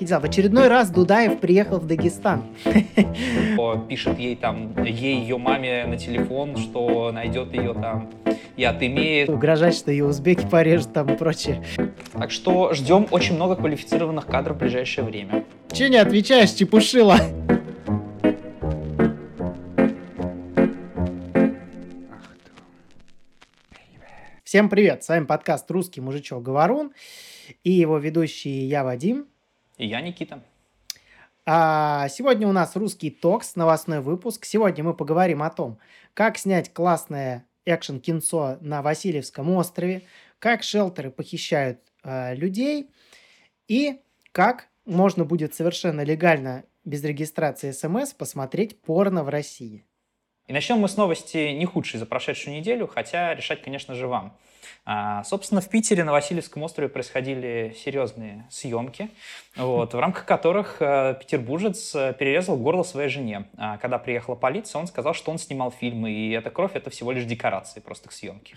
Такие дела. В очередной раз Дудаев приехал в Дагестан. Пишет ей там, ей, ее маме на телефон, что найдет ее там и отымеет. Угрожать, что ее узбеки порежут там и прочее. Так что ждем очень много квалифицированных кадров в ближайшее время. Че не отвечаешь, чепушила? Всем привет, с вами подкаст «Русский мужичок Говорун» и его ведущий я, Вадим. И я, Никита. А сегодня у нас «Русский токс», новостной выпуск. Сегодня мы поговорим о том, как снять классное экшен-кинцо на Васильевском острове, как шелтеры похищают э, людей и как можно будет совершенно легально без регистрации СМС посмотреть порно в России. И начнем мы с новости не худшей за прошедшую неделю, хотя решать, конечно же, вам. А, собственно, в Питере на Васильевском острове происходили серьезные съемки, вот, в рамках которых э, петербуржец э, перерезал горло своей жене. А, когда приехала полиция, он сказал, что он снимал фильмы, и эта кровь — это всего лишь декорации просто к съемке.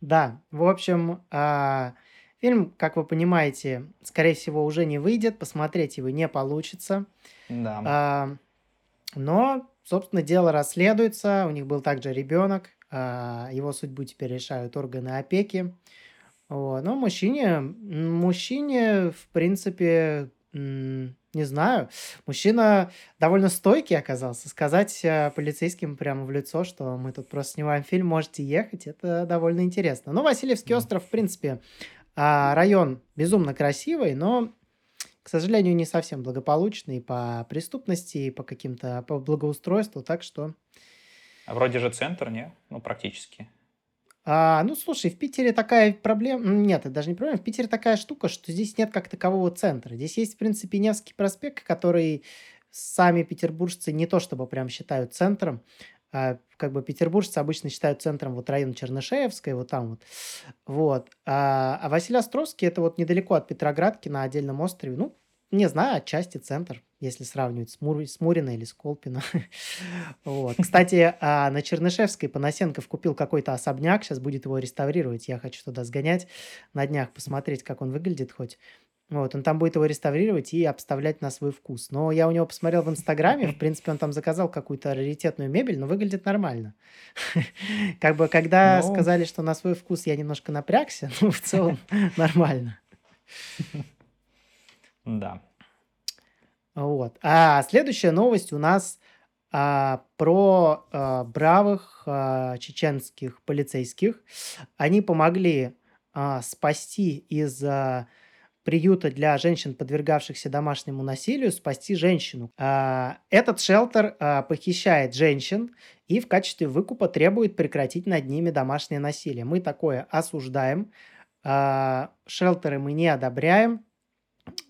Да, в общем, а, фильм, как вы понимаете, скорее всего, уже не выйдет, посмотреть его не получится. Да. А, но Собственно, дело расследуется. У них был также ребенок. А, его судьбу теперь решают органы опеки. Вот. Но мужчине, мужчине, в принципе, не знаю, мужчина довольно стойкий оказался. Сказать э, полицейским прямо в лицо, что мы тут просто снимаем фильм, можете ехать, это довольно интересно. Но Васильевский остров, в принципе, а, район безумно красивый, но к сожалению, не совсем благополучный по преступности, и по каким-то по благоустройству, так что... А вроде же центр, не? Ну, практически. А, ну, слушай, в Питере такая проблема... Нет, это даже не проблема. В Питере такая штука, что здесь нет как такового центра. Здесь есть, в принципе, Невский проспект, который сами петербуржцы не то чтобы прям считают центром. А, как бы петербуржцы обычно считают центром вот район Чернышеевской, вот там вот. Вот. А, а Василий Островский это вот недалеко от Петроградки на отдельном острове. Ну, не знаю, отчасти центр, если сравнивать с, Мур... с Мурино или с Колпино. вот. Кстати, а на Чернышевской Панасенков купил какой-то особняк, сейчас будет его реставрировать. Я хочу туда сгонять на днях, посмотреть, как он выглядит хоть. Вот, он там будет его реставрировать и обставлять на свой вкус. Но я у него посмотрел в Инстаграме, в принципе, он там заказал какую-то раритетную мебель, но выглядит нормально. Как бы, когда ну. сказали, что на свой вкус я немножко напрягся, ну, в целом нормально. Да. Вот. А следующая новость у нас а, про а, бравых а, чеченских полицейских. Они помогли а, спасти из а, приюта для женщин, подвергавшихся домашнему насилию, спасти женщину. А, этот шелтер а, похищает женщин и в качестве выкупа требует прекратить над ними домашнее насилие. Мы такое осуждаем. А, шелтеры мы не одобряем.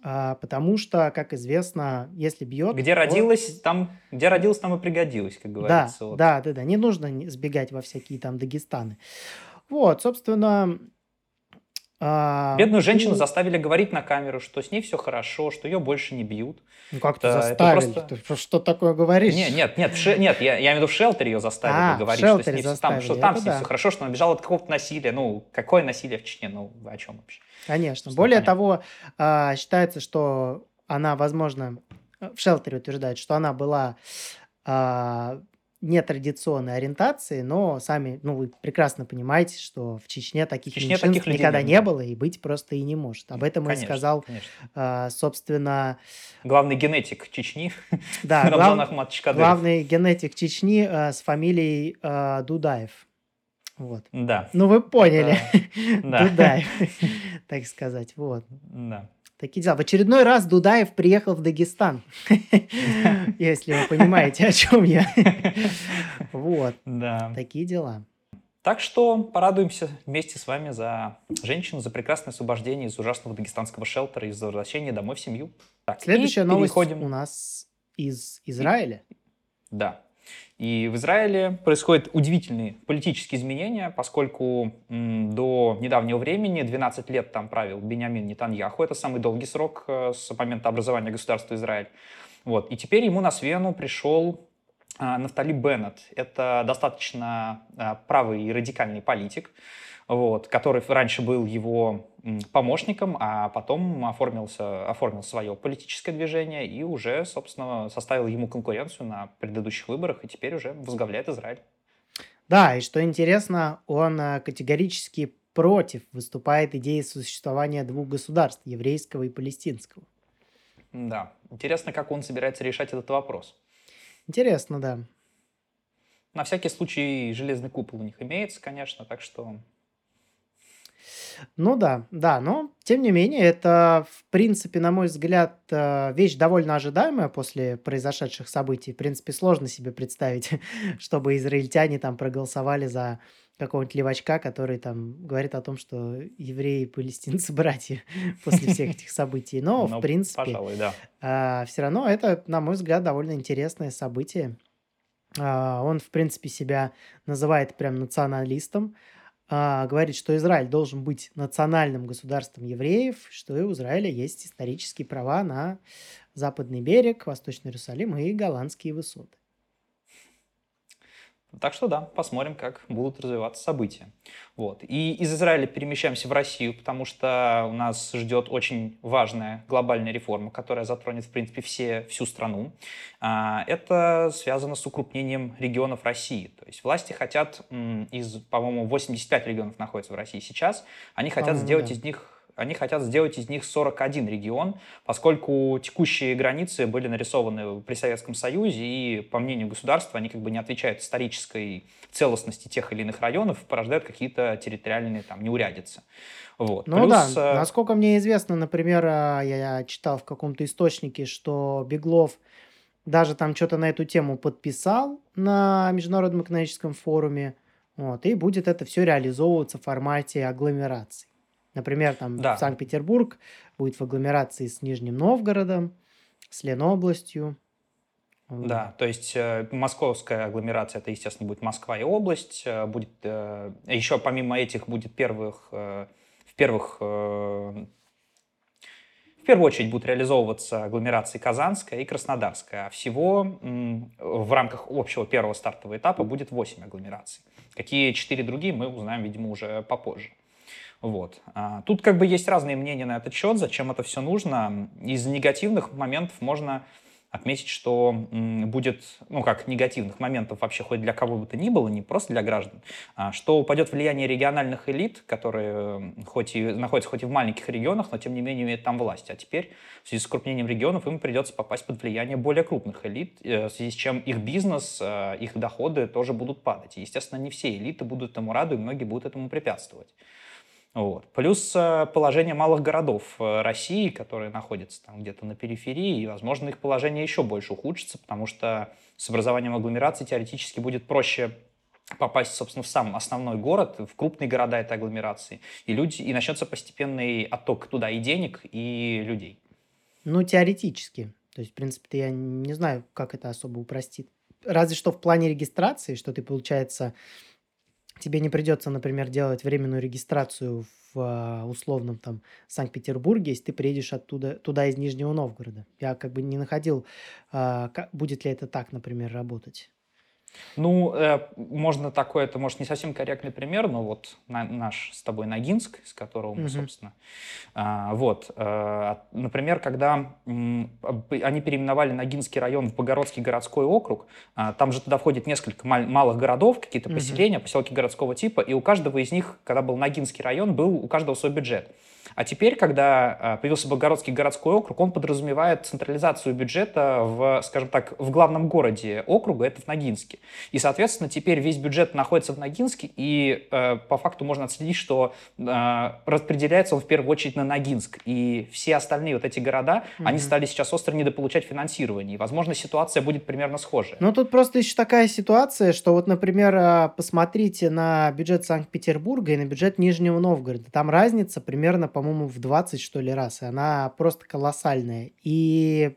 Потому что, как известно, если бьет... Где родилась, там, где родилась, там и пригодилась, как говорится. Да, вот. да, да, да. Не нужно сбегать во всякие там Дагестаны. Вот, собственно, а, Бедную женщину ну, заставили говорить на камеру, что с ней все хорошо, что ее больше не бьют. Ну как то заставили? Просто... Ты что такое говоришь? Нет, нет, нет, ше... нет я, я имею в виду в шелтере ее заставили а, говорить, что с ней заставили. там, что там с ней да. все хорошо, что она бежала от какого-то насилия. Ну, какое насилие в Чечне? Ну, о чем вообще? Конечно. Что Более понятно. того, а, считается, что она, возможно, в шелтере утверждает, что она была а, нетрадиционной ориентации, но сами, ну, вы прекрасно понимаете, что в Чечне таких в Чечне меньшинств таких никогда не было и быть просто и не может. Об этом конечно, и сказал, конечно. А, собственно... Главный генетик Чечни, да, глав... главный генетик Чечни а, с фамилией а, Дудаев. Вот. Да. Ну, вы поняли. Да. Дудаев, так сказать. Вот. Да. Такие дела. В очередной раз Дудаев приехал в Дагестан. Если вы понимаете, о чем я. Вот. Такие дела. Так что порадуемся вместе с вами за женщину, за прекрасное освобождение из ужасного дагестанского шелтера и за возвращение домой в семью. Так, Следующая новость переходим... у нас из Израиля. Да. И в Израиле происходят удивительные политические изменения, поскольку до недавнего времени, 12 лет там правил Бениамин Нетаньяху, это самый долгий срок э, с момента образования государства Израиль. Вот. И теперь ему на смену пришел а, Нафтали Беннет. Это достаточно а, правый и радикальный политик, вот, который раньше был его помощником, а потом оформился, оформил свое политическое движение и уже, собственно, составил ему конкуренцию на предыдущих выборах и теперь уже возглавляет Израиль. Да, и что интересно, он а, категорически против выступает идеи существования двух государств, еврейского и палестинского. Да, интересно, как он собирается решать этот вопрос. Интересно, да. На всякий случай железный купол у них имеется, конечно, так что... Ну да, да, но тем не менее, это, в принципе, на мой взгляд, э, вещь довольно ожидаемая после произошедших событий. В принципе, сложно себе представить, чтобы израильтяне там проголосовали за какого-нибудь левачка, который там говорит о том, что евреи и палестинцы братья после всех этих событий. Но, в Ну, принципе, пожалуй, да. все равно это, на мой взгляд, довольно интересное событие. А, Он, в принципе, себя называет прям националистом, а, говорит, что Израиль должен быть национальным государством евреев, что у Израиля есть исторические права на Западный берег, Восточный Иерусалим и голландские высоты. Так что да, посмотрим, как будут развиваться события. Вот. И из Израиля перемещаемся в Россию, потому что у нас ждет очень важная глобальная реформа, которая затронет, в принципе, все, всю страну. А, Это связано с укрупнением регионов России. То есть власти хотят из, по-моему, 85 регионов находятся в России сейчас, они хотят По-моему, сделать да. из них они хотят сделать из них 41 регион, поскольку текущие границы были нарисованы при Советском Союзе, и, по мнению государства, они как бы не отвечают исторической целостности тех или иных районов, порождают какие-то территориальные там неурядицы. Вот. Ну да, Плюс, э, насколько мне известно, например, а, я читал в каком-то источнике, что Беглов даже там что-то на эту тему подписал на Международном экономическом форуме, вот, и будет это все реализовываться в формате агломераций. Например, там да, Санкт-Петербург будет в агломерации с Нижним Новгородом, с Ленобластью. Да, то есть э, московская агломерация, это, естественно, будет Москва и область. э, будет, э, еще помимо этих будет первых, э, в первых, э, в первую очередь будут реализовываться агломерации Казанская и Краснодарская. А всего в рамках общего первого стартового этапа будет 8 агломераций. Какие четыре другие, мы узнаем, видимо, уже попозже. Вот. А, Тут как бы есть разные мнения на этот счет, зачем это все нужно. Из негативных моментов можно отметить, что будет, ну как негативных моментов вообще хоть для кого бы то ни было, не просто для граждан, а, что упадет влияние региональных элит, которые хоть и находятся хоть и в маленьких регионах, но тем не менее имеют там власть. А теперь в связи с укрупнением регионов им придется попасть под влияние более крупных элит, э, в связи с чем их бизнес, э, их доходы тоже будут падать. И, естественно, не все элиты будут этому рады, и многие будут этому препятствовать. Вот. Плюс э, положение малых городов э, России, которые находятся там где-то на периферии, и, возможно, их положение еще больше ухудшится, потому что с образованием агломерации теоретически будет проще попасть, собственно, в сам основной город, в крупные города этой агломерации, и, люди, и начнется постепенный отток туда и денег, и людей. Ну, теоретически. То есть, в принципе, я не знаю, как это особо упростит. Разве что в плане регистрации, что ты, получается, тебе не придется, например, делать временную регистрацию в а, условном там Санкт-Петербурге, если ты приедешь оттуда, туда из Нижнего Новгорода. Я как бы не находил, а, будет ли это так, например, работать. Ну, э, можно такой, это может не совсем корректный пример, но вот на- наш с тобой Ногинск, из которого мы, Мгм. собственно, а, вот, э, например, когда об- они переименовали Ногинский район в Богородский городской округ, а, там же туда входит несколько мал- малых городов, какие-то Мгм. поселения, поселки городского типа, и у каждого из них, когда был Ногинский район, был у каждого свой бюджет. А теперь, когда а, появился Богородский городской округ, он подразумевает централизацию бюджета в, скажем так, в главном городе округа, это в Ногинске. И, соответственно, теперь весь бюджет находится в Ногинске, и э, по факту можно отследить, что э, распределяется он в первую очередь на Ногинск. И все остальные вот эти города, они Мгм. стали сейчас остро недополучать финансирование. И, возможно, ситуация будет примерно схожая. Ну, тут просто еще такая ситуация, что вот, например, а, посмотрите на бюджет Санкт-Петербурга и на бюджет Нижнего Новгорода. Там разница примерно, по-моему, в 20, что ли, раз. И она просто колоссальная. И,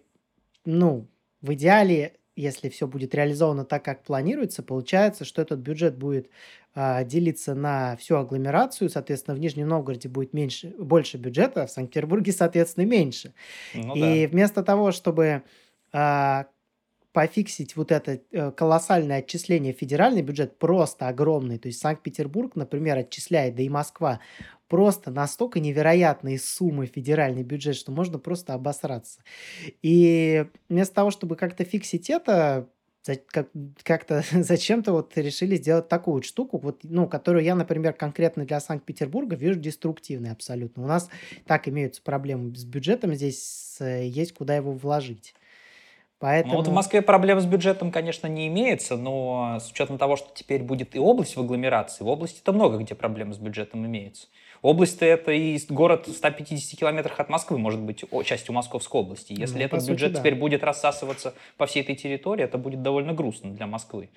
ну, в идеале, если все будет реализовано так, как планируется, получается, что этот бюджет будет а, делиться на всю агломерацию. Соответственно, в Нижнем Новгороде будет меньше, больше бюджета, а в Санкт-Петербурге, соответственно, меньше. Ну да. И вместо того, чтобы а, пофиксить вот это э, колоссальное отчисление в федеральный бюджет, просто огромный. То есть Санкт-Петербург, например, отчисляет, да и Москва, просто настолько невероятные суммы федеральный бюджет, что можно просто обосраться. И вместо того, чтобы как-то фиксить это, как-то зачем-то вот решили сделать такую вот штуку, вот, ну, которую я, например, конкретно для Санкт-Петербурга вижу деструктивной абсолютно. У нас так имеются проблемы с бюджетом, здесь есть куда его вложить. Поэтому... Ну вот в Москве проблем с бюджетом, конечно, не имеется, но с учетом того, что теперь будет и область в агломерации, в области-то много где проблем с бюджетом имеется. Область-то это и город в 150 километрах от Москвы, может быть, частью Московской области. Если ну, этот бюджет да. теперь будет рассасываться по всей этой территории, это будет довольно грустно для Москвы.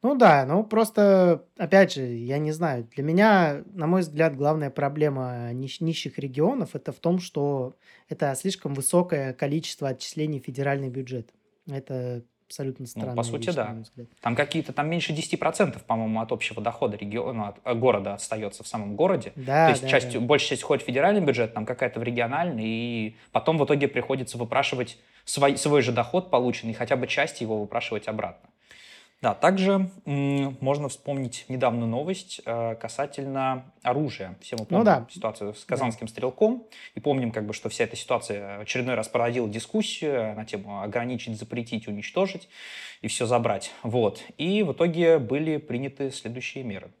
Ну да, ну просто, опять же, я не знаю, для меня, на мой взгляд, главная проблема нищ- нищих регионов это в том, что это слишком высокое количество отчислений в федеральный бюджет. Это абсолютно странная Ну, по сути, вещь, да. Там какие-то, там меньше 10%, по-моему, от общего дохода региона, от, от города остается в самом городе. Да, То есть да, часть, да. большая часть ходит в федеральный бюджет, там какая-то в региональный, и потом в итоге приходится выпрашивать свой, свой же доход полученный, хотя бы часть его выпрашивать обратно. Да, также можно вспомнить недавнюю новость э, касательно оружия. Все мы ну помним ну, да. ситуацию с казанским да. стрелком и помним, как бы, что вся эта ситуация очередной раз породила дискуссию на тему ограничить, запретить, уничтожить и все забрать. Вот. И в итоге были приняты следующие меры.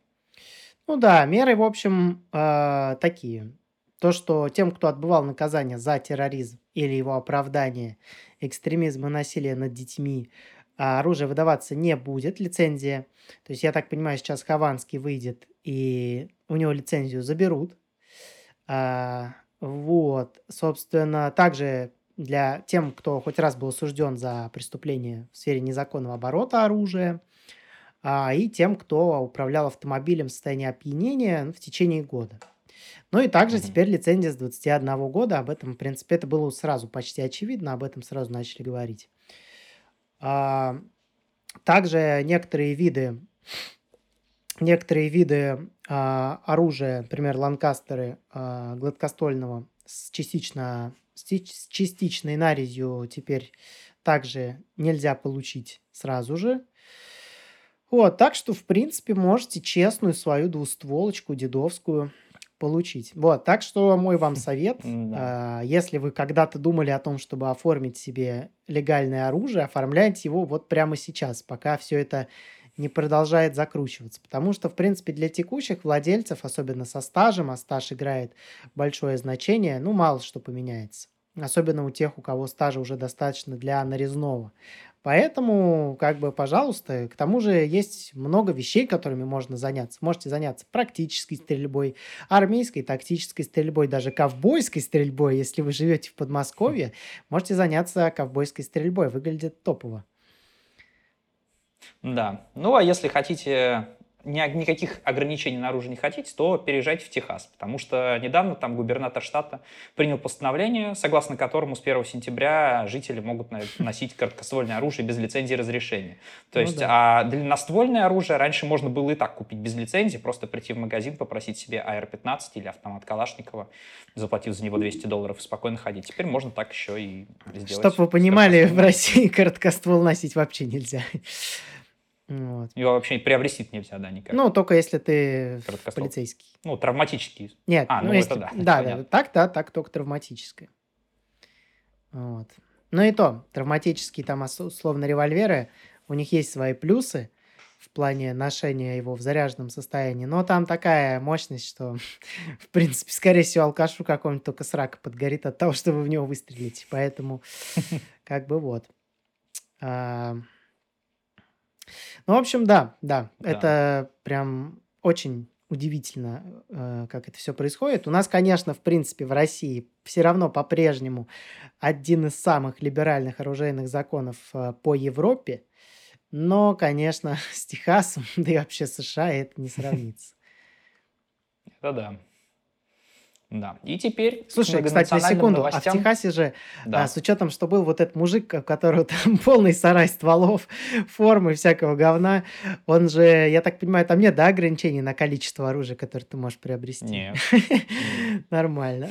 Ну да, меры, в общем, э, такие. То, что тем, кто отбывал наказание за терроризм или его оправдание, экстремизм и насилие над детьми, а оружие выдаваться не будет, лицензия. То есть, я так понимаю, сейчас Хованский выйдет, и у него лицензию заберут. А, вот, собственно, также для тем, кто хоть раз был осужден за преступление в сфере незаконного оборота оружия, а, и тем, кто управлял автомобилем в состоянии опьянения в течение года. Ну и также mm-hmm. теперь лицензия с 21 года. Об этом, в принципе, это было сразу почти очевидно, об этом сразу начали говорить. А, также некоторые виды, некоторые виды а, оружия, например, ланкастеры а, гладкоствольного с, частично, с частичной нарезью теперь также нельзя получить сразу же. Вот, так что, в принципе, можете честную свою двустволочку дедовскую получить. Вот, так что мой вам совет, э, если вы когда-то думали о том, чтобы оформить себе легальное оружие, оформляйте его вот прямо сейчас, пока все это не продолжает закручиваться. Потому что, в принципе, для текущих владельцев, особенно со стажем, а стаж играет большое значение, ну, мало что поменяется. Особенно у тех, у кого стажа уже достаточно для нарезного. Поэтому, как бы, пожалуйста, к тому же есть много вещей, которыми можно заняться. Можете заняться практической стрельбой, армейской, тактической стрельбой, даже ковбойской стрельбой. Если вы живете в Подмосковье, можете заняться ковбойской стрельбой. Выглядит топово. Да. Ну, а если хотите никаких ограничений наружу не хотите, то переезжайте в Техас, потому что недавно там губернатор штата принял постановление, согласно которому с 1 сентября жители могут носить короткоствольное оружие без лицензии и разрешения. То ну, есть, да. а длинноствольное оружие раньше можно было и так купить без лицензии, просто прийти в магазин, попросить себе AR-15 или автомат Калашникова, заплатив за него 200 долларов и спокойно ходить. Теперь можно так еще и сделать. Чтобы вы понимали, в России короткоствол носить вообще нельзя. Вот. Его вообще приобрести нельзя, да, никак. Ну, только если ты полицейский. Ну, травматический. Нет, а, ну, ну если... это да. Да, да, так, да, так только травматическое. Вот. Ну и то, травматические там условно револьверы, у них есть свои плюсы в плане ношения его в заряженном состоянии, но там такая мощность, что, в принципе, скорее всего, алкашу какому-нибудь только срака подгорит от того, что вы в него выстрелите. Поэтому, как бы вот. Ну, в общем, да, да, да. это прям очень удивительно, э, как это все происходит. У нас, конечно, в принципе, в России все равно по-прежнему один из самых либеральных оружейных законов э, по Европе, но, конечно, с Техасом, да и вообще США это не сравнится. Это да. Да. И теперь Слушай, кстати, на секунду, новостям... а в Техасе же, да. а, с учетом, что был вот этот мужик, у которого там полный сарай стволов, формы, всякого говна, он же, я так понимаю, там нет, да, ограничений на количество оружия, которое ты можешь приобрести? Нет. Нормально.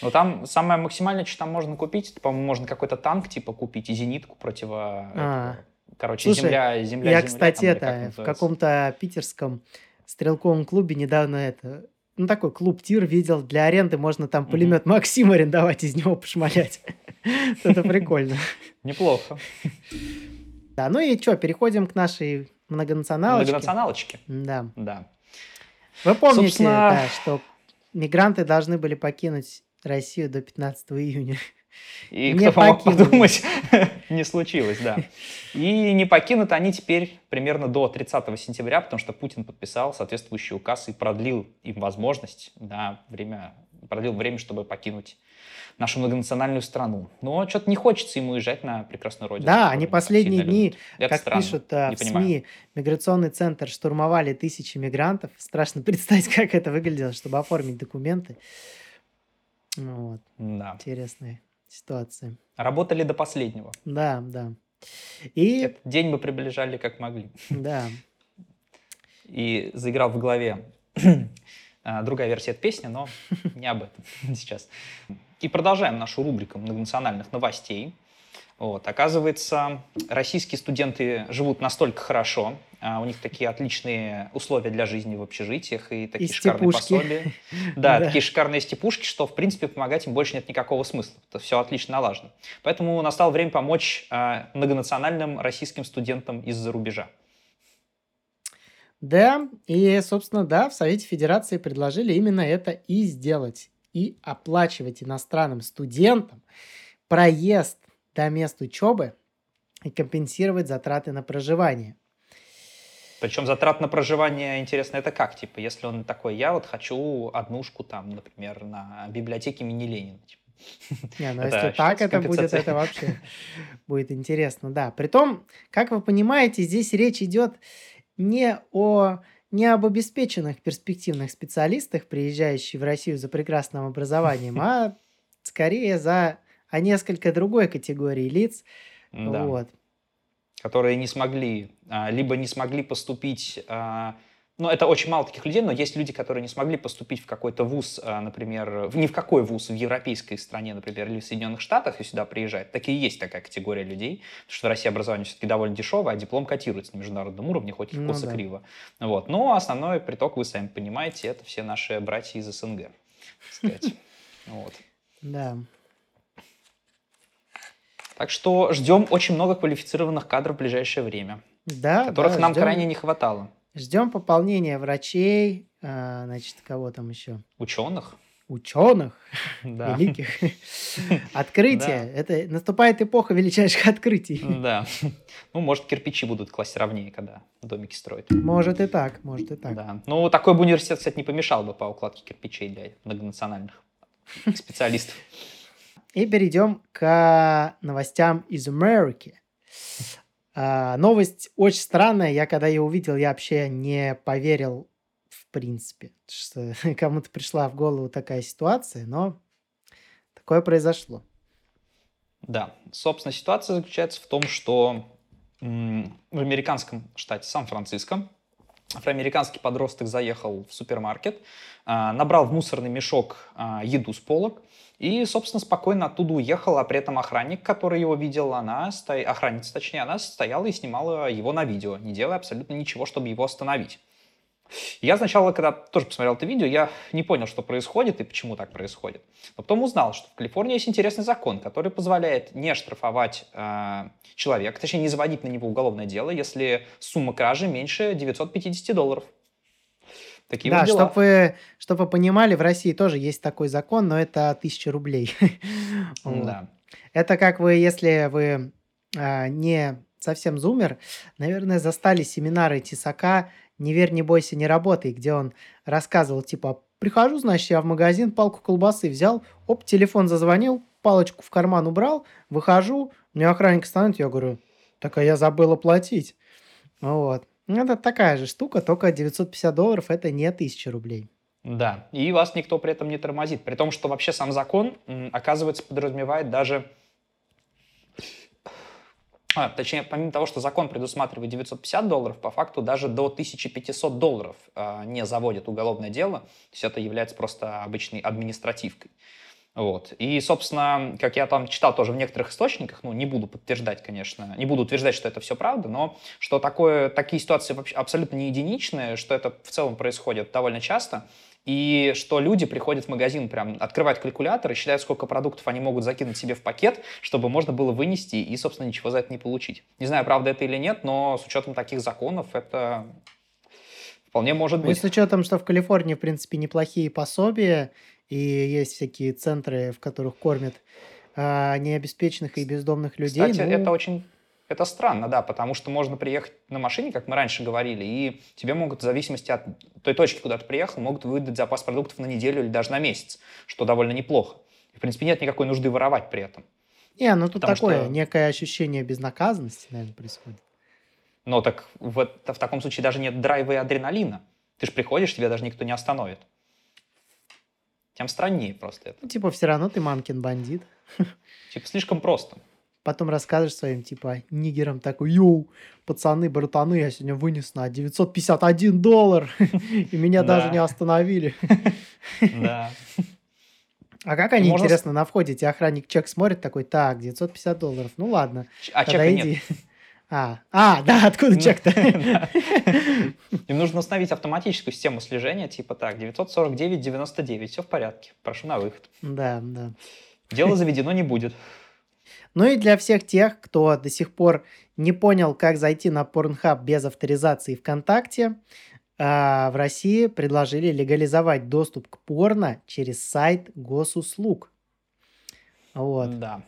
Ну, там самое максимальное, что там можно купить, это, по-моему, можно какой-то танк типа купить и зенитку противо... А. Короче, Слушай, земля, земля, я, земля, кстати, там, это, в каком-то питерском стрелковом клубе недавно это ну, такой клуб-тир видел. Для аренды можно там пулемет Максим арендовать, из него пошмалять. Это прикольно. Неплохо. Да, ну и что, переходим к нашей многонационалочке. Многонационалочке. Да. Да. Вы помните, Собственно... да, что мигранты должны были покинуть Россию до 15 июня. И не кто мог подумать, не случилось, да. И не покинут они теперь примерно до 30 сентября, потому что Путин подписал соответствующий указ и продлил им возможность на время, продлил время, чтобы покинуть нашу многонациональную страну. Но что-то не хочется ему уезжать на прекрасную родину. Да, они последние дни, как странно, пишут а, в понимаю. СМИ, миграционный центр штурмовали тысячи мигрантов. Страшно представить, как это выглядело, чтобы оформить документы. Вот. Да. Интересные ситуации. Работали до последнего. Да, да. И... Этот день мы приближали как могли. Да. И заиграл в голове а, другая версия этой песни, но не об этом сейчас. И продолжаем нашу рубрику многонациональных новостей. Вот. Оказывается, российские студенты живут настолько хорошо, а у них такие отличные условия для жизни в общежитиях и такие и шикарные пособия. Да, да, такие шикарные степушки, что, в принципе, помогать им больше нет никакого смысла. Это все отлично налажено. Поэтому настало время помочь а, многонациональным российским студентам из-за рубежа. Да, и, собственно, да, в Совете Федерации предложили именно это и сделать. И оплачивать иностранным студентам проезд до мест учебы и компенсировать затраты на проживание. Причем затрат на проживание, интересно, это как? Типа, если он такой, я вот хочу однушку там, например, на библиотеке имени Ленина. Типа. Не, ну если так это будет, это вообще будет интересно, да. Притом, как вы понимаете, здесь речь идет не о не об обеспеченных перспективных специалистах, приезжающих в Россию за прекрасным образованием, а скорее за а несколько другой категории лиц. Да. Вот. Которые не смогли, а, либо не смогли поступить а, ну, это очень мало таких людей, но есть люди, которые не смогли поступить в какой-то вуз, а, например, ни в какой вуз в европейской стране, например, или в Соединенных Штатах, и сюда приезжают. Такие есть такая категория людей, потому что в России образование все-таки довольно дешевое, а диплом котируется на международном уровне, хоть и ну, косо да. криво. Вот. Но основной приток, вы сами понимаете, это все наши братья из СНГ, сказать. Вот. Да. Так что ждем очень много квалифицированных кадров в ближайшее время, да, которых да, нам ждем, крайне не хватало. Ждем пополнения врачей, а, значит, кого там еще? Ученых. Ученых да. великих. Открытие. Это наступает эпоха величайших открытий. Да. Ну, может, кирпичи будут класть ровнее, когда домики строят. Может и так, может и так. Да. Ну, такой бы университет, кстати, не помешал бы по укладке кирпичей для многонациональных специалистов. И перейдем к новостям из Америки. А, новость очень странная. Я когда ее увидел, я вообще не поверил в принципе, что кому-то пришла в голову такая ситуация, но такое произошло. Да, собственно, ситуация заключается в том, что в американском штате Сан-Франциско афроамериканский подросток заехал в супермаркет, а, набрал в мусорный мешок а, еду с полок, и, собственно, спокойно оттуда уехала, а при этом охранник, который его видел, она, охранница точнее, она стояла и снимала его на видео, не делая абсолютно ничего, чтобы его остановить. Я сначала, когда тоже посмотрел это видео, я не понял, что происходит и почему так происходит. Но потом узнал, что в Калифорнии есть интересный закон, который позволяет не штрафовать э, человека, точнее не заводить на него уголовное дело, если сумма кражи меньше 950 долларов. Такие да, вот чтобы вы, чтоб вы понимали, в России тоже есть такой закон, но это тысяча рублей. Да. Это как вы, если вы а, не совсем зумер, наверное, застали семинары Тесака «Не верь, не бойся, не работай», где он рассказывал, типа, прихожу, значит, я в магазин, палку колбасы взял, оп, телефон зазвонил, палочку в карман убрал, выхожу, мне охранник становится, я говорю, так а я забыл оплатить. Вот. Ну, это такая же штука, только 950 долларов – это не 1000 рублей. Да, и вас никто при этом не тормозит. При том, что вообще сам закон, оказывается, подразумевает даже а, точнее, помимо того, что закон предусматривает 950 долларов, по факту даже до 1500 долларов э, не заводят уголовное дело. То есть это является просто обычной административкой. Вот. И, собственно, как я там читал тоже в некоторых источниках, ну, не буду подтверждать, конечно, не буду утверждать, что это все правда, но что такое, такие ситуации вообще абсолютно не единичные, что это в целом происходит довольно часто, и что люди приходят в магазин, прям открывают калькулятор и считают, сколько продуктов они могут закинуть себе в пакет, чтобы можно было вынести и, собственно, ничего за это не получить. Не знаю, правда это или нет, но с учетом таких законов это вполне может быть. И с учетом, что в Калифорнии, в принципе, неплохие пособия, и есть всякие центры, в которых кормят а, необеспеченных и бездомных людей. Кстати, ну... это очень это странно, да, потому что можно приехать на машине, как мы раньше говорили, и тебе могут, в зависимости от той точки, куда ты приехал, могут выдать запас продуктов на неделю или даже на месяц, что довольно неплохо. И, в принципе, нет никакой нужды воровать при этом. Не, ну тут Потому такое, что... некое ощущение безнаказанности, наверное, происходит. Но так в, в таком случае даже нет драйва и адреналина. Ты же приходишь, тебя даже никто не остановит. Тем страннее просто это. Ну, типа, все равно ты мамкин бандит. Типа, слишком просто. Потом расскажешь своим, типа, нигерам такой, йоу, пацаны, братаны, я сегодня вынес на 951 доллар, и меня даже не остановили. Да. А как они, интересно, на входе, тебе охранник чек смотрит такой, так, 950 долларов, ну ладно. А чека нет. А, а, да, откуда ну, чек-то? Им нужно установить автоматическую систему слежения, типа так, 949,99, все в порядке, прошу на выход. Да, да. Дело заведено не будет. Ну и для всех тех, кто до сих пор не понял, как зайти на Pornhub без авторизации ВКонтакте, а, в России предложили легализовать доступ к порно через сайт госуслуг. Вот. Да.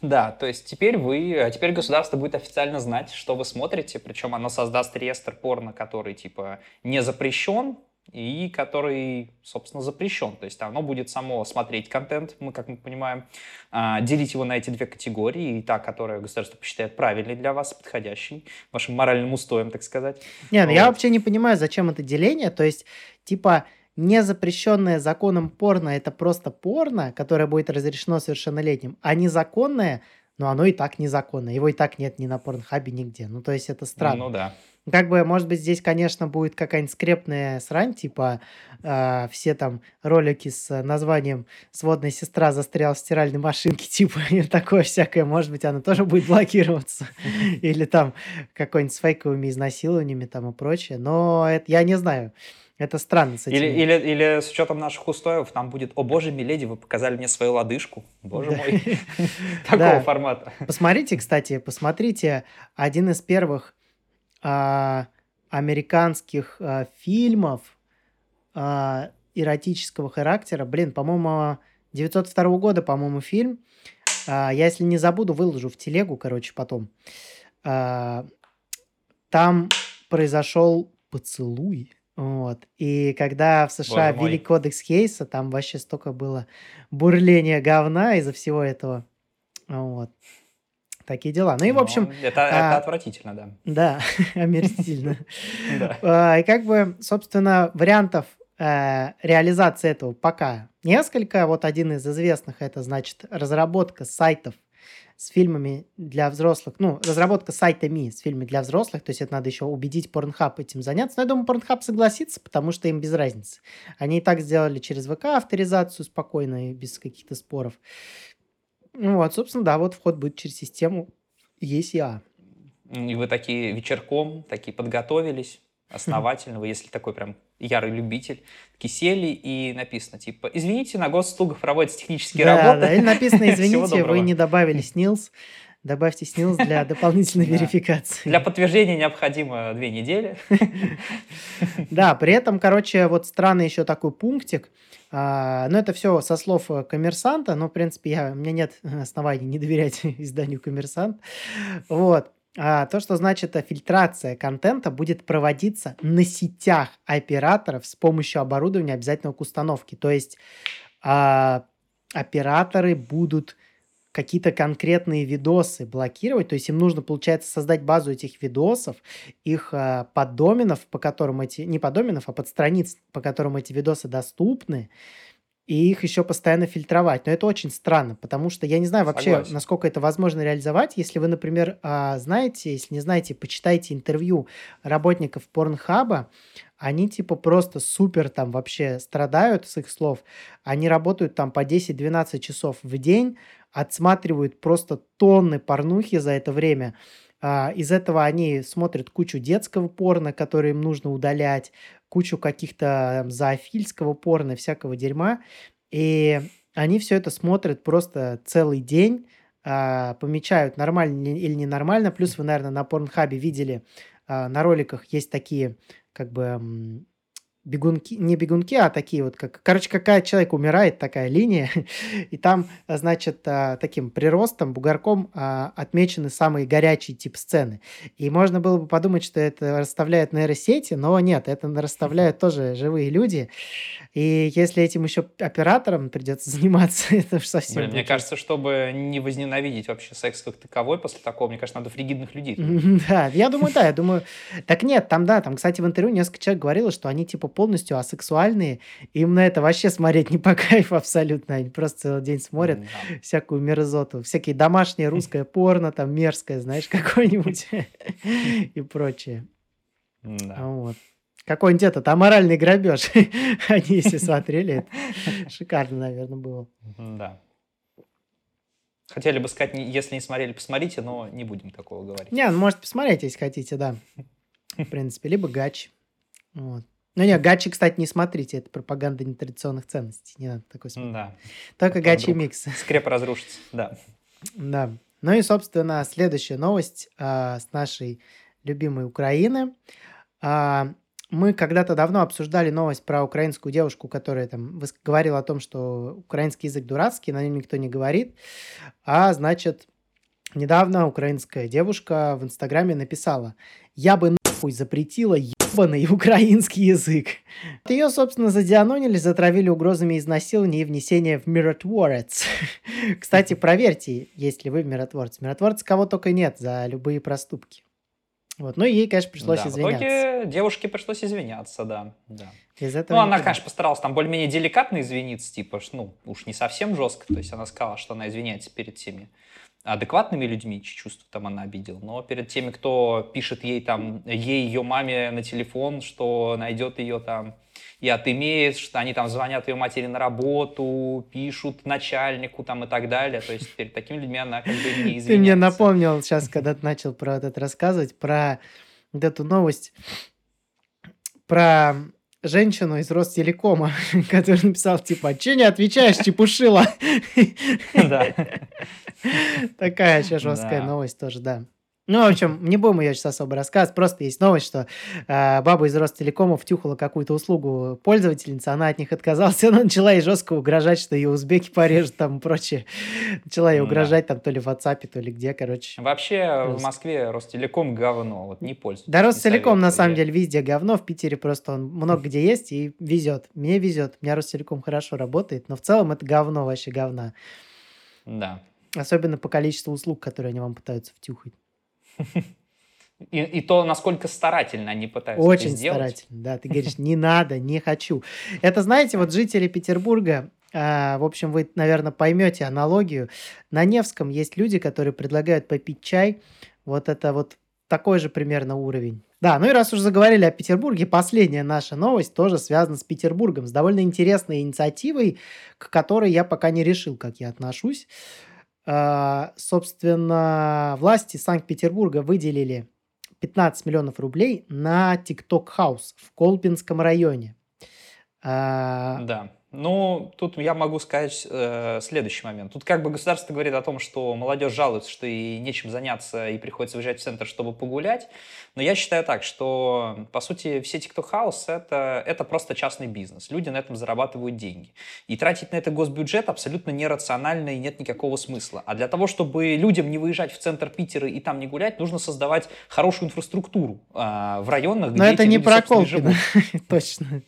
Да, то есть теперь вы, а теперь государство будет официально знать, что вы смотрите, причем оно создаст реестр порно, который типа не запрещен, и который, собственно, запрещен. То есть оно будет само смотреть контент, мы, как мы понимаем, а, делить его на эти две категории, и та, которая государство посчитает правильной для вас, подходящей, вашим моральным устоем, так сказать. Нет, ну вот. я вообще не понимаю, зачем это деление. То есть, типа, незапрещенное законом порно это просто порно, которое будет разрешено совершеннолетним, а незаконное, но оно и так незаконно. Его и так нет ни на порнхабе, нигде. Ну, то есть это странно. Ну да. Как бы, может быть, здесь, конечно, будет какая-нибудь скрепная срань, типа э, все там ролики с названием «Сводная сестра застряла в стиральной машинке», типа такое всякое, может быть, оно тоже будет блокироваться. Или там какой-нибудь с фейковыми изнасилованиями там и прочее. Но это я не знаю. Это странно с этим. Или, или, или с учетом наших устоев там будет «О боже, миледи, вы показали мне свою лодыжку». Боже мой. Такого формата. Посмотрите, кстати, посмотрите один из первых а, американских а, фильмов а, эротического характера. Блин, по-моему, 902 года, по-моему, фильм. А, я, если не забуду, выложу в телегу, короче, потом. А, там произошел поцелуй. Вот. И когда в США ввели кодекс Хейса, там вообще столько было бурления говна из-за всего этого. Вот. Такие дела. Ну и, в ну, общем... Это, это а, отвратительно, да. Да, омерзительно. А, и как бы, собственно, вариантов э, реализации этого пока несколько. Вот один из известных это, значит, разработка сайтов с фильмами для взрослых, ну, разработка сайта Ми с фильмами для взрослых, то есть это надо еще убедить Pornhub этим заняться. Но я думаю, Pornhub согласится, потому что им без разницы. Они и так сделали через ВК авторизацию спокойно и без каких-то споров. Ну вот, собственно, да, вот вход будет через систему ECA. И вы такие вечерком, такие подготовились основательно, вы, если такой прям ярый любитель, такие сели и написано, типа, извините, на госуслугах проводятся технические да, работы. Да, или написано, извините, вы не добавили снилс, добавьте снилс для дополнительной верификации. Для подтверждения необходимо две недели. Да, при этом, короче, вот странный еще такой пунктик, а, но это все со слов э, коммерсанта, но, в принципе, я, у меня нет оснований не доверять изданию коммерсант. Вот. А, то, что значит э, фильтрация контента будет проводиться на сетях операторов с помощью оборудования обязательного к установке. То есть а, операторы будут какие-то конкретные видосы блокировать. То есть им нужно, получается, создать базу этих видосов, их э, поддоменов, по которым эти... Не поддоменов, а подстраниц, по которым эти видосы доступны и их еще постоянно фильтровать. Но это очень странно, потому что я не знаю вообще, Согласен. насколько это возможно реализовать. Если вы, например, а, знаете, если не знаете, почитайте интервью работников Порнхаба, они типа просто супер там вообще страдают с их слов. Они работают там по 10-12 часов в день, отсматривают просто тонны порнухи за это время. А, из этого они смотрят кучу детского порно, которое им нужно удалять, кучу каких-то зоофильского порно, всякого дерьма. И они все это смотрят просто целый день, а, помечают, нормально или ненормально. Плюс вы, наверное, на Порнхабе видели, а, на роликах есть такие, как бы, бегунки, не бегунки, а такие вот, как, короче, какая человек умирает, такая линия, и там, значит, а, таким приростом, бугорком а, отмечены самые горячие тип сцены. И можно было бы подумать, что это расставляют нейросети, но нет, это расставляют тоже живые люди. И если этим еще оператором придется заниматься, это уж совсем... Блин, мне кажется, чтобы не возненавидеть вообще секс как таковой после такого, мне кажется, надо фригидных людей. Да, я думаю, да, я думаю... Так нет, там, да, там, кстати, в интервью несколько человек говорило, что они, типа, полностью асексуальные, им на это вообще смотреть не по кайфу абсолютно, они просто целый день смотрят Да. всякую мерзоту, всякие домашние русское порно, там, мерзкое, знаешь, какое-нибудь и прочее. Да. Вот. Какой-нибудь этот аморальный грабеж. Они, если смотрели, это шикарно, наверное, было. Да. Хотели бы сказать, если не смотрели, посмотрите, но не будем такого говорить. Не, ну, можете посмотреть, если хотите, да. В принципе, либо гач. Вот. Ну, не, гачи, кстати, не смотрите, это пропаганда нетрадиционных ценностей. Не надо такой смотреть. Да. Только потом гачи микс. Скреп разрушится. Да. Да. Ну и, собственно, следующая новость а, с нашей любимой Украины. А, мы когда-то давно обсуждали новость про украинскую девушку, которая там говорила о том, что украинский язык дурацкий, на нем никто не говорит. А значит, недавно украинская девушка в Инстаграме написала «Я бы нахуй запретила ебаный украинский язык». Ее, собственно, задианонили, затравили угрозами изнасилования и внесения в миротворец. Кстати, проверьте, есть ли вы в миротворце. Миротворце кого только нет за любые проступки. Вот. Ну и ей, конечно, пришлось Да, извиняться. В итоге девушке пришлось извиняться, да. да. Из этого Ну, она, конечно, постаралась там более-менее деликатно извиниться, типа, ну, уж не совсем жестко. То есть она сказала, что она извиняется перед теми адекватными людьми, чьи чувства там она обидела, но перед теми, кто пишет ей там, ей, ее маме на телефон, что найдет ее там и отымеет, что они там звонят ее матери на работу, пишут начальнику там и так далее. То есть перед такими людьми она как бы не извиняется. Ты мне напомнил сейчас, когда ты начал про вот это рассказывать, про вот эту новость, про женщину из Ростелекома, которая написала, типа, че не отвечаешь, чепушила? Да. Такая еще жесткая новость тоже, да. Ну, в общем, не будем ее сейчас особо рассказывать. Просто есть новость, что э, баба из Ростелекома втюхала какую-то услугу пользовательницы, она от них отказалась, и она начала ей жестко угрожать, что ее узбеки порежут там и прочее. Начала ей Да. угрожать там то ли в WhatsApp, то ли где, короче. Вообще в Просто. Москве Ростелеком говно, вот не пользуйтесь. Да, Ростелеком на самом деле везде говно, в Питере просто он много где есть и везет. Мне везет, у меня Ростелеком хорошо работает, но в целом это говно вообще говна. Да. Особенно по количеству услуг, которые они вам пытаются втюхать. И, и то, насколько старательно они пытаются это Очень сделать. старательно, да. Ты говоришь, не надо, не хочу. Это, знаете, вот жители Петербурга, а, в общем, вы, наверное, поймете аналогию. На Невском есть люди, которые предлагают попить чай. Вот это вот такой же примерно уровень. Да, ну и раз уже заговорили о Петербурге, последняя наша новость тоже связана с Петербургом, с довольно интересной инициативой, к которой я пока не решил, как я отношусь. А, Собственно, власти Санкт-Петербурга выделили 15 миллионов рублей на TikTok House в Колпинском районе. А, Да. Ну, тут я могу сказать э, следующий момент. Тут как бы государство говорит о том, что молодежь жалуется, что и нечем заняться, и приходится выезжать в центр, чтобы погулять. Но я считаю так, что, по сути, все House это, это просто частный бизнес. Люди на этом зарабатывают деньги. И тратить на это госбюджет абсолютно нерационально и нет никакого смысла. А для того, чтобы людям не выезжать в центр Питера и там не гулять, нужно создавать хорошую инфраструктуру а, в районах, где Но это эти не люди, про. Колпино, точно.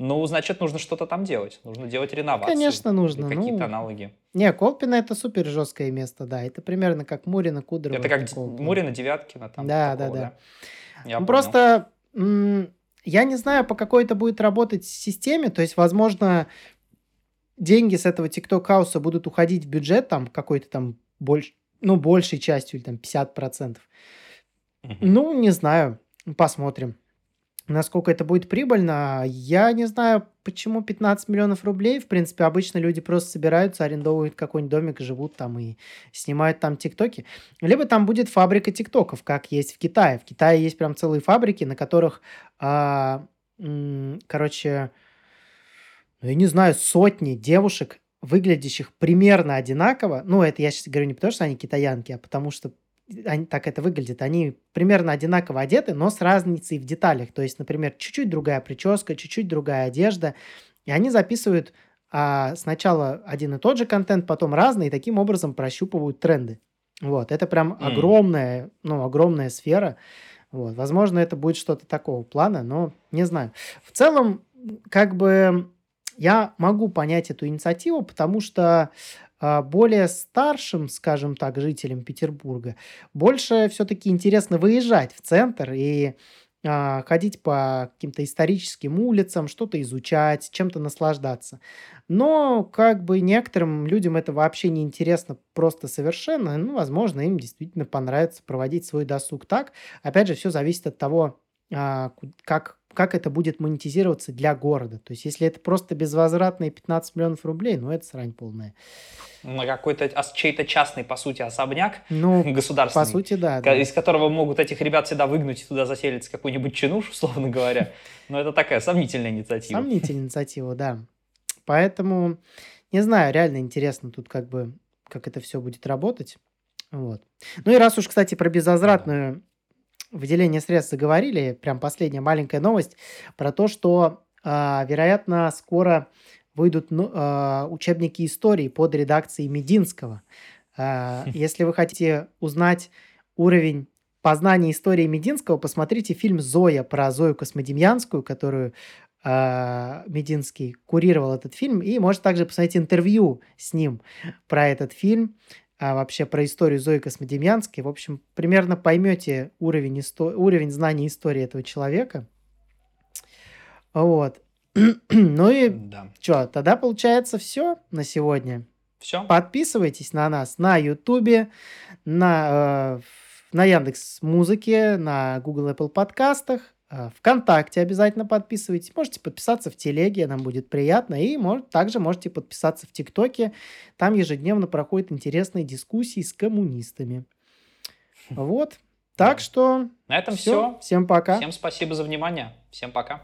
Ну, значит, нужно что-то там делать. Нужно делать реновацию. Конечно, нужно. Какие-то ну, аналоги. Не, Колпино это супер жесткое место, да. Это примерно как Мурина, Кудрово. Это как Мурина, Девяткина. Там да, такого, да, да, да. Я ну, просто я не знаю, по какой это будет работать системе. То есть, возможно, деньги с этого TikTok хауса будут уходить в бюджет там какой-то там больше, ну, большей частью, или там 50%. Угу. Ну, не знаю. Посмотрим насколько это будет прибыльно. Я не знаю, почему 15 миллионов рублей. В принципе, обычно люди просто собираются, арендовывают какой-нибудь домик, живут там и снимают там тиктоки. Либо там будет фабрика тиктоков, как есть в Китае. В Китае есть прям целые фабрики, на которых, а, короче, ну, я не знаю, сотни девушек, выглядящих примерно одинаково. Ну, это я сейчас говорю не потому, что они китаянки, а потому что они, так это выглядит. Они примерно одинаково одеты, но с разницей в деталях. То есть, например, чуть-чуть другая прическа, чуть-чуть другая одежда. И они записывают а, сначала один и тот же контент, потом разный, и таким образом прощупывают тренды. Вот, это прям mm. огромная, ну, огромная сфера. Вот, возможно, это будет что-то такого плана, но не знаю. В целом, как бы я могу понять эту инициативу, потому что более старшим, скажем так, жителям Петербурга больше все-таки интересно выезжать в центр и а, ходить по каким-то историческим улицам, что-то изучать, чем-то наслаждаться. Но как бы некоторым людям это вообще не интересно просто совершенно. Ну, возможно, им действительно понравится проводить свой досуг так. Опять же, все зависит от того, а, как как это будет монетизироваться для города. То есть, если это просто безвозвратные 15 миллионов рублей, ну, это срань полная. На какой-то чей-то частный, по сути, особняк ну, государственный. По сути, да, да. Из которого могут этих ребят всегда выгнуть и туда заселиться какой-нибудь чинуш, условно говоря. Но это такая сомнительная инициатива. Сомнительная инициатива, да. Поэтому, не знаю, реально интересно тут как бы, как это все будет работать. Вот. Ну и раз уж, кстати, про безвозвратную выделение средств заговорили, прям последняя маленькая новость про то, что, э, вероятно, скоро выйдут э, учебники истории под редакцией Мединского. Э, если вы хотите узнать уровень познания истории Мединского, посмотрите фильм «Зоя» про Зою Космодемьянскую, которую Мединский курировал этот фильм, и можете также посмотреть интервью с ним про этот фильм а вообще про историю Зои Космодемьянской. В общем, примерно поймете уровень, исто... уровень знаний истории этого человека. Вот. ну и да. что, тогда получается все на сегодня. Все. Подписывайтесь на нас на Ютубе, на, э, на Яндекс Музыке, на Google Apple подкастах, ВКонтакте обязательно подписывайтесь. Можете подписаться в Телеге, нам будет приятно. И может, также можете подписаться в ТикТоке. Там ежедневно проходят интересные дискуссии с коммунистами. Вот. Так что... На этом все. Всем пока. Всем спасибо за внимание. Всем пока.